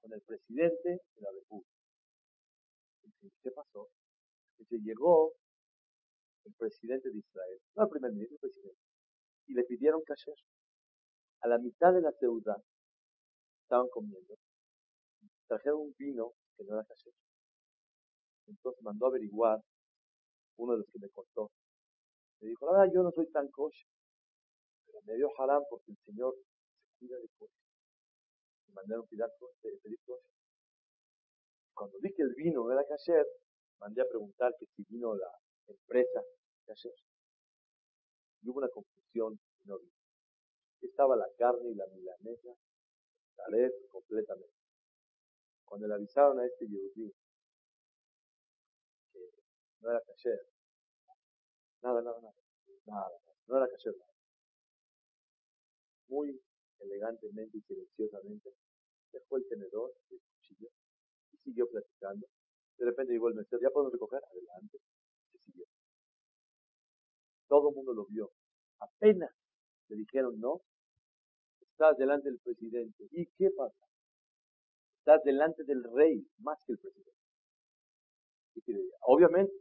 con el presidente de la República. ¿qué pasó? Dice, llegó el presidente de Israel, no el primer ministro, el presidente, y le pidieron kasher. A la mitad de la ciudad estaban comiendo, trajeron un vino que no era kasher. Entonces mandó a averiguar uno de los que me contó. Me dijo, nada, yo no soy tan kosher, pero me dio haram porque el Señor se cuida de kosher. Me mandaron pedir, pedir kosher. Cuando vi que el vino no era kasher, mandé a preguntar que si vino la empresa kasher. Y hubo una confusión no Estaba la carne y la milanesa, vez completamente. Cuando le avisaron a este que no era kasher, nada, nada, nada, nada, no era kasher. Muy elegantemente y silenciosamente dejó el tenedor, el cuchillo, y siguió platicando. De repente llegó el mesero, ¿ya podemos recoger? Adelante. Y siguió. Todo el mundo lo vio. Apenas le dijeron no, estás delante del presidente. ¿Y qué pasa? Estás delante del rey más que el presidente. Y obviamente,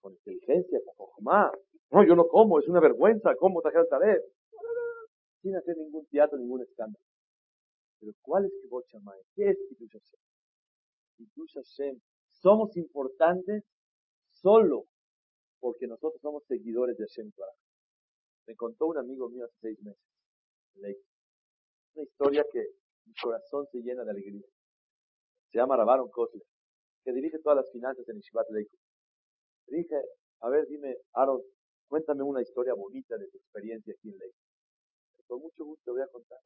con inteligencia, con. No, yo no como, es una vergüenza, ¿cómo trajeron vez? Sin hacer ningún teatro, ningún escándalo. Pero ¿cuál es Kibot Shammai? ¿Qué es Kiddush Hashem? Kiddush Hashem. Somos importantes solo porque nosotros somos seguidores de Hashem Me contó un amigo mío hace seis meses. Una historia que mi corazón se llena de alegría. Se llama Rabaron Kotler, que dirige todas las finanzas en Ishivat Leiku. Dije, a ver, dime, Aaron, cuéntame una historia bonita de tu experiencia aquí en Ley. Con mucho gusto te voy a contar.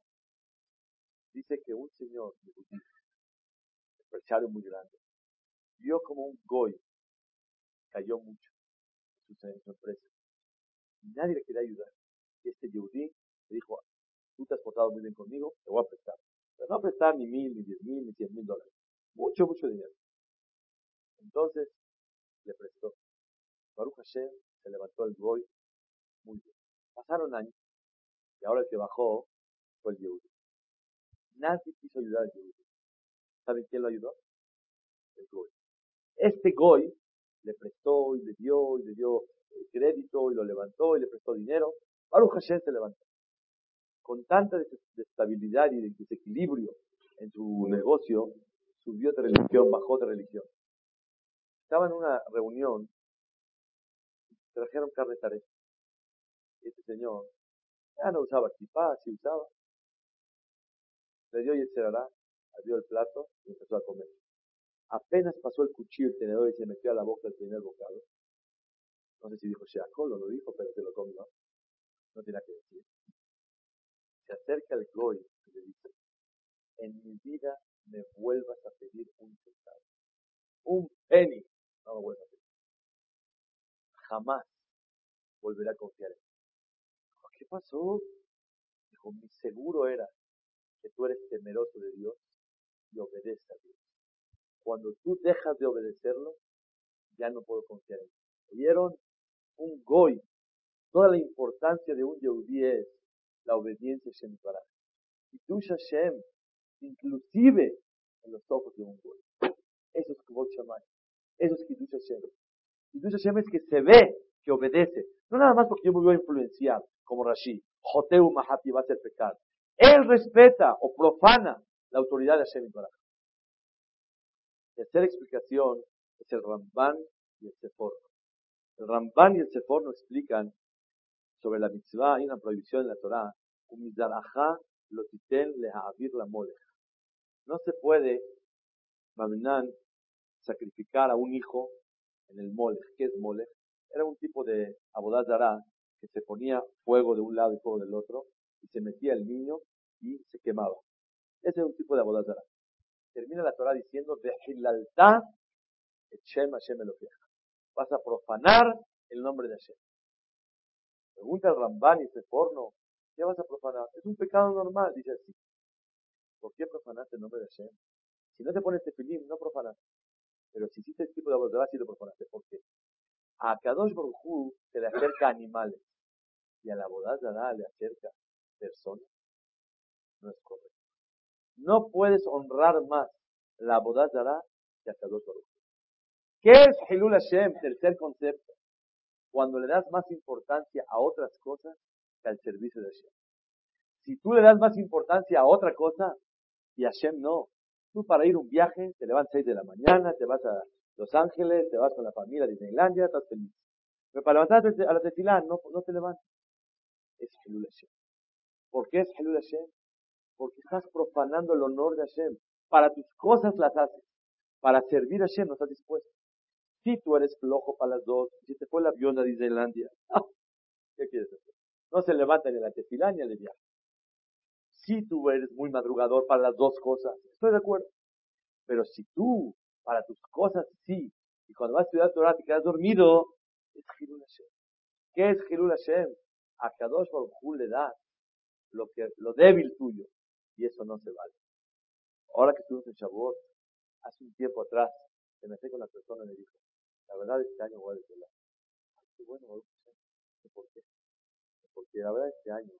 Dice que un señor de empresario muy grande, vio como un goy cayó mucho en su, empresa. Y nadie le quería ayudar. Y este Yehudí le dijo, tú te has portado muy bien conmigo, te voy a prestar. Pero no a prestar ni mil, ni diez mil, ni cien mil dólares. Mucho, mucho dinero. Entonces, le prestó. Baruch Hashem se levantó el Goy muy bien. Pasaron años y ahora el que bajó fue el Yehudi. Nadie quiso ayudar al Yehudi. ¿Saben quién lo ayudó? El Goy. Este Goy le prestó y le dio y le dio el crédito y lo levantó y le prestó dinero. Baruch Hashem se levantó. Con tanta desestabilidad y desequilibrio en su negocio, subió de religión, bajó de religión. Estaba en una reunión trajeron carne taré. Y este señor ya no usaba kipá, sí usaba. Le dio y el cerará, abrió el plato y empezó a comer. Apenas pasó el cuchillo, el tenedor y se metió a la boca el primer bocado. No sé si dijo Sheakol o lo dijo, pero se lo comió. No tiene que decir. Se acerca el Goy y le dice, en mi vida me vuelvas a pedir un centavo. Un penny. No me vuelvas a pedir jamás volverá a confiar en ti. ¿Qué pasó? Dijo, mi seguro era que tú eres temeroso de Dios y obedeces a Dios. Cuando tú dejas de obedecerlo, ya no puedo confiar en ti. ¿Oyeron? Un goy. Toda la importancia de un Yehudi es la obediencia a Shem Y tú, Hashem, inclusive en los ojos de un goy. Eso es Kibot Shammai. Eso es Kiddush Hashem. Kiddush Hashem es que se ve que obedece. No nada más porque yo me voy a influenciar, como Rashi. Joteu Mahati va a ser pecado. Él respeta o profana la autoridad de Hashem La tercera explicación es el Ramban y el Sefor. El Ramban y el Sefor nos explican sobre la mitzvah, hay una prohibición en la Torah, lo la No se puede, Maminan, sacrificar a un hijo en el molech. ¿Qué es molech? Era un tipo de abodazará que se ponía fuego de un lado y fuego del otro y se metía el niño y se quemaba. Ese es un tipo de abodazará. Termina la Torah diciendo, Vehilalta Hashem Hashem vas a profanar el nombre de Hashem. Pregunta al Ramban y ese porno, ¿qué vas a profanar? Es un pecado normal, dice así. ¿Por qué profanaste el nombre de Hashem? Si no te pones tefilim, no profanas. Pero si hiciste este tipo de abodá, sí lo profanaste. ¿Por qué? A Kadosh Baruj se le acerca animales y a la abodazara le acerca personas. No es correcto. No puedes honrar más la abodazara que a Kadosh Baruj ¿Qué es Hilul Hashem? Tercer concepto. Cuando le das más importancia a otras cosas que al servicio de Hashem. Si tú le das más importancia a otra cosa y a Hashem no, tú para ir un viaje te levantas a 6 de la mañana, te vas a Los Ángeles, te vas con la familia a Disneylandia, estás feliz. Pero para levantarte a la tefilá no, no te levantas. Es Hilul Hashem. ¿Por qué es Hilul Hashem? Porque estás profanando el honor de Hashem. Para tus cosas las haces. Para servir a Hashem no estás dispuesto. Si tú eres flojo para las dos, si te fue el avión a Disneylandia, ¿qué quieres hacer? No se levanta ni la tefilá ni el viaje. Si tú eres muy madrugador para las dos cosas, estoy de acuerdo. Pero si tú, para tus cosas, sí, y cuando vas a estudiar Torah te quedas dormido, es Hilul Hashem. ¿Qué es Hilul Hashem? A Kadosh Baruj le das lo, que, lo débil tuyo, y eso no se vale. Ahora que estuvimos en Shavuot, hace un tiempo atrás, me metí con la persona y me dijo, la verdad este año voy a desvelar. Qué bueno, ¿por qué? Porque la verdad este año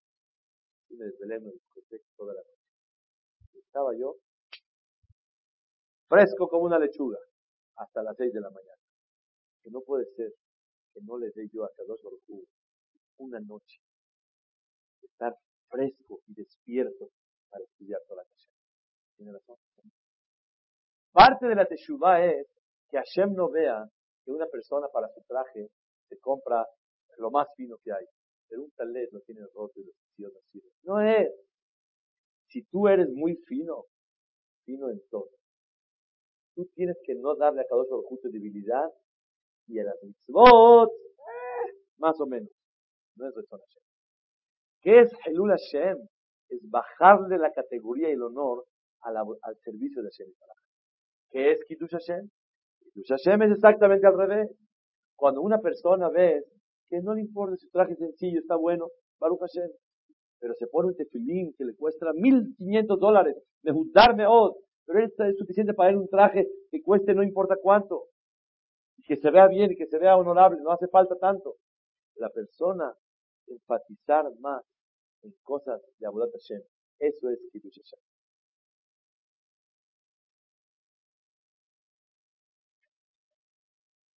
sí me desvelé, me disfruté toda la noche. Estaba yo fresco como una lechuga hasta las seis de la mañana. Que no puede ser que no le dé yo a Kadosh Baruj una noche de estar fresco y despierto para estudiar toda la noche. Tiene razón. Parte de la Teshuvah es que Hashem no vea que una persona para su traje se compra lo más fino que hay. Pero un talet no tiene roto y los así. No es. Si tú eres muy fino, fino en todo. Tú tienes que no darle a cada otro justo debilidad y a las mitzvot, eh, más o menos. No es razón Hashem. ¿Qué es Helul Hashem? Es bajarle la categoría y el honor al servicio de Hashem. ¿Qué es Kiddush Hashem? Kiddush Hashem es exactamente al revés. Cuando una persona ve que no le importa si su traje sencillo está bueno, Baruch Hashem, pero se pone un tefilín que le cuesta 1500 dólares, de juntarme oh, pero esto es suficiente para él un traje que cueste no importa cuánto, y que se vea bien y que se vea honorable, no hace falta tanto. La persona enfatizar más en cosas de Abudat Hashem, eso es Kiddush Hashem.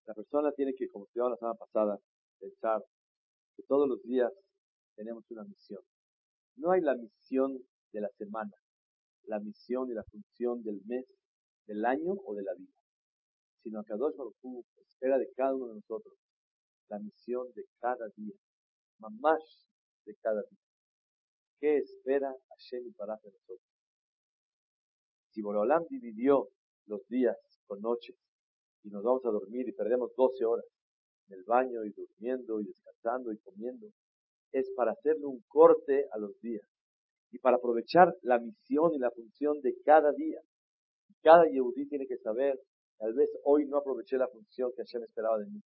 La persona tiene que, como estudiamos la semana pasada, pensar que todos los días tenemos una misión. No hay la misión de la semana, la misión y la función del mes, del año o de la vida, sino que Kadosh Baruj espera de cada uno de nosotros la misión de cada día, más de cada día. ¿Qué espera Hashem y para de nosotros? Si Borolam dividió los días con noches y nos vamos a dormir y perdemos 12 horas en el baño y durmiendo y descansando y comiendo, es para hacerle un corte a los días y para aprovechar la misión y la función de cada día. Cada Yehudí tiene que saber, tal vez hoy no aproveché la función que Hashem esperaba de mí.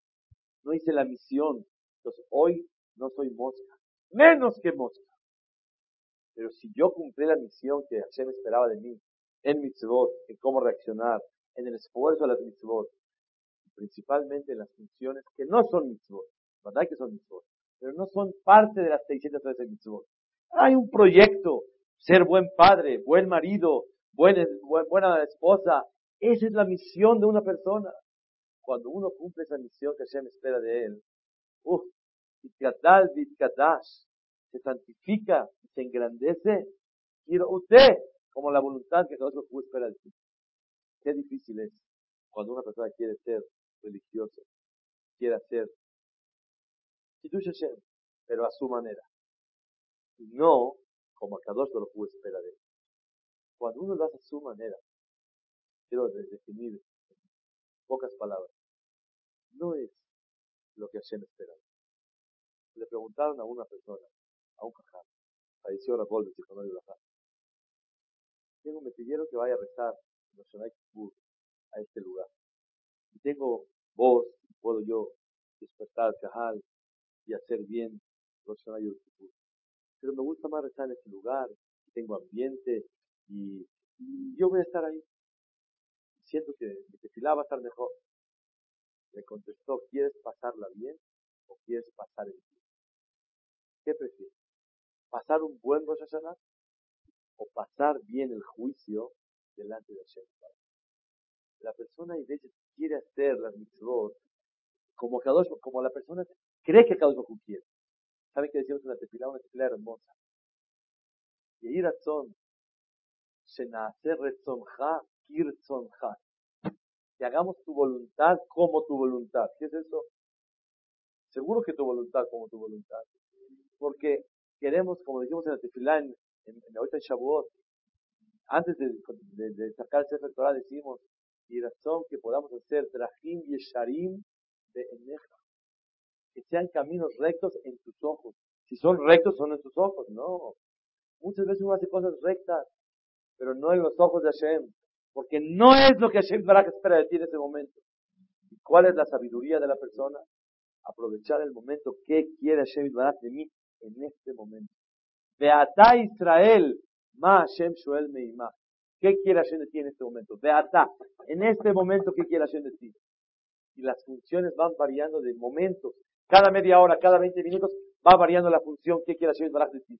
No hice la misión, entonces hoy no soy mosca, menos que mosca. Pero si yo cumplí la misión que Hashem esperaba de mí, en mitzvot, en cómo reaccionar, en el esfuerzo de las mitzvot, principalmente en las funciones que no son mitzvot. ¿Verdad que son mitzvot? Pero no son parte de las 613 mitzvot. Hay un proyecto, ser buen padre, buen marido, buena, esposa. Esa es la misión de una persona. Cuando uno cumple esa misión que Hashem espera de él, uff, se santifica, se engrandece. Quiero usted, como la voluntad que Dios espera de ti. Qué difícil es cuando una persona quiere ser religioso, quiere hacer pero a su manera. Y no como a Kadosh lo espera de él. Cuando uno lo hace a su manera, quiero definir en pocas palabras, no es lo que Hashem espera. Le preguntaron a una persona, a un caján, falleció Rabol de Tijonor y Tengo, me pidieron que vaya a rezar en a este lugar. Y tengo voz, puedo yo despertar al Cajal y hacer bien Pero me gusta más rezar en este lugar, tengo ambiente y, yo voy a estar ahí. Siento que mi tefilá va a estar mejor. Le contestó, ¿quieres pasarla bien o quieres pasar el bien? ¿Qué prefieres? ¿Pasar un buen Rosh Hashanah o pasar bien el juicio delante de Hashem? La persona y veces quiere hacer las mitzvot como, como la persona cree que Kadosh Baruj quiere. ¿Saben qué decimos en la tefilá? Una tefilá hermosa. Y ir a son, shenaser retzonja, kirtzonja. Que hagamos tu voluntad como tu voluntad. ¿Qué es eso? Seguro que tu voluntad como tu voluntad. Porque queremos, como dijimos en la tefilá, en, en, en, en Shavuot, antes de, de, sacar el Sefer Torah decimos, y razón que podamos hacer trajim y sharim de eneja. Que sean caminos rectos en tus ojos. Si son rectos, son en tus ojos. No. Muchas veces uno hace cosas rectas, pero no en los ojos de Hashem. Porque no es lo que Hashem Barak espera de ti en ese momento. ¿Y cuál es la sabiduría de la persona? Aprovechar el momento. ¿Qué quiere Hashem Barak de mí en este momento? Beata Israel, ma Hashem Shoel Meimah. ¿Qué quiere Hashem de ti en este momento? Beata, en este momento, ¿qué quiere Hashem de ti? Y las funciones van variando de momentos. Cada media hora, cada 20 minutos, va variando la función ¿Qué quiere Hashem de ti.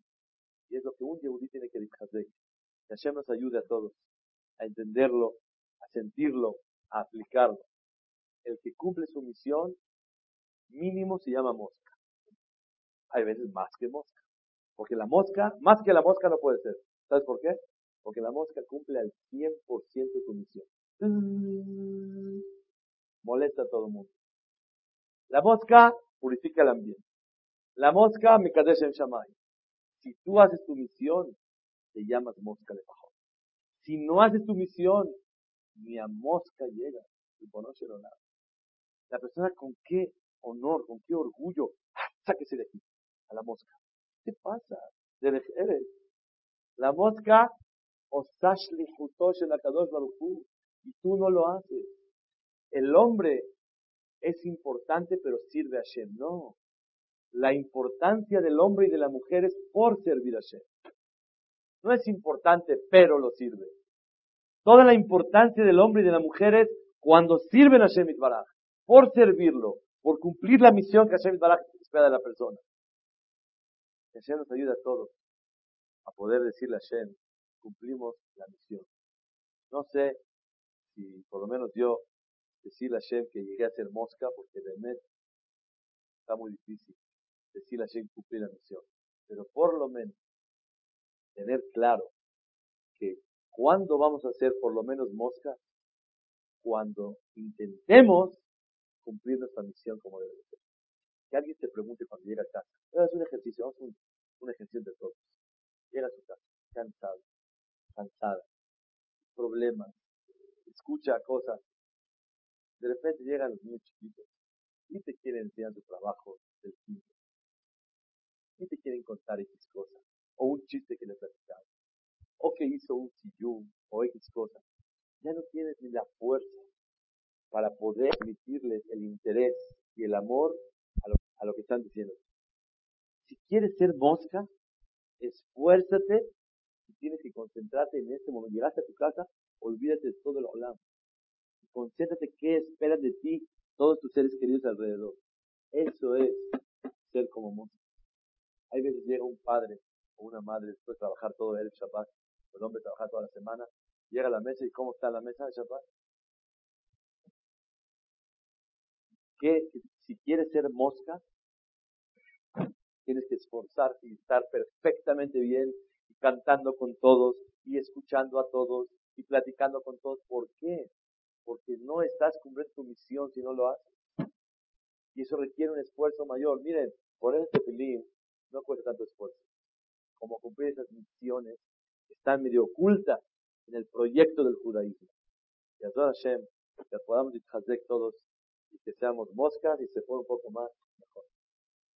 Y es lo que un yehudí tiene que hacer. Que Hashem nos ayude a todos a entenderlo, a sentirlo, a aplicarlo. El que cumple su misión, mínimo se llama mosca. Hay veces más que mosca. Porque la mosca, más que la mosca no puede ser. ¿Sabes por qué? Porque la mosca cumple al 100% su misión. Molesta a todo el mundo. La mosca purifica el ambiente. La mosca me cadece en Shamay. Si tú haces tu misión, te llamas mosca de bajón. Si no haces tu misión, ni a mosca llega. Y no nada. La persona con qué honor, con qué orgullo, sáquese de aquí, a la mosca. ¿Qué pasa? Eres. La mosca y tú no lo haces. El hombre es importante, pero sirve a Hashem. No. La importancia del hombre y de la mujer es por servir a Hashem. No es importante, pero lo sirve. Toda la importancia del hombre y de la mujer es cuando sirven a Hashem Baraj, por servirlo, por cumplir la misión que Hashem Baraj espera de la persona. Hashem nos ayuda a todos a poder decirle a Hashem, cumplimos la misión. No sé si por lo menos yo decirle a Hashem que llegué a ser mosca, porque realmente está muy difícil decirle a Hashem cumplir la misión. Pero por lo menos tener claro que cuando vamos a ser por lo menos mosca, cuando intentemos cumplir nuestra misión como debe ser. Que alguien te pregunte cuando llega a casa. Es un ejercicio, vamos a un, un ejercicio de todos. Llega a su casa, cansado, cansada, problemas, escucha cosas. De repente llegan los niños chiquitos y te quieren enseñar su trabajo del tiempo. Y te quieren contar X cosas. O un chiste que les platicaron. O que hizo un sillón o X cosas. Ya no tienes ni la fuerza para poder transmitirles el interés y el amor a lo, a lo que están diciendo. Si quieres ser mosca, esfuérzate tienes que concentrarte en este momento. Llegaste a tu casa, olvídate de todo el olam. Concéntrate qué esperan de ti todos tus seres queridos alrededor. Eso es ser como monstruo. Hay veces llega un padre o una madre después de trabajar todo el Shabbat, el hombre trabaja toda la semana, llega a la mesa y ¿cómo está la mesa Shabbat? Que si quieres ser mosca, tienes que esforzarte y estar perfectamente bien cantando con todos y escuchando a todos y platicando con todos. ¿Por qué? Porque no estás cumpliendo tu misión si no lo haces. Y eso requiere un esfuerzo mayor. Miren, poner este film no cuesta tanto esfuerzo. Como cumplir esas misiones están medio ocultas en el proyecto del judaísmo. Y a Hashem, que podamos todos y que seamos moscas y se pone un poco más.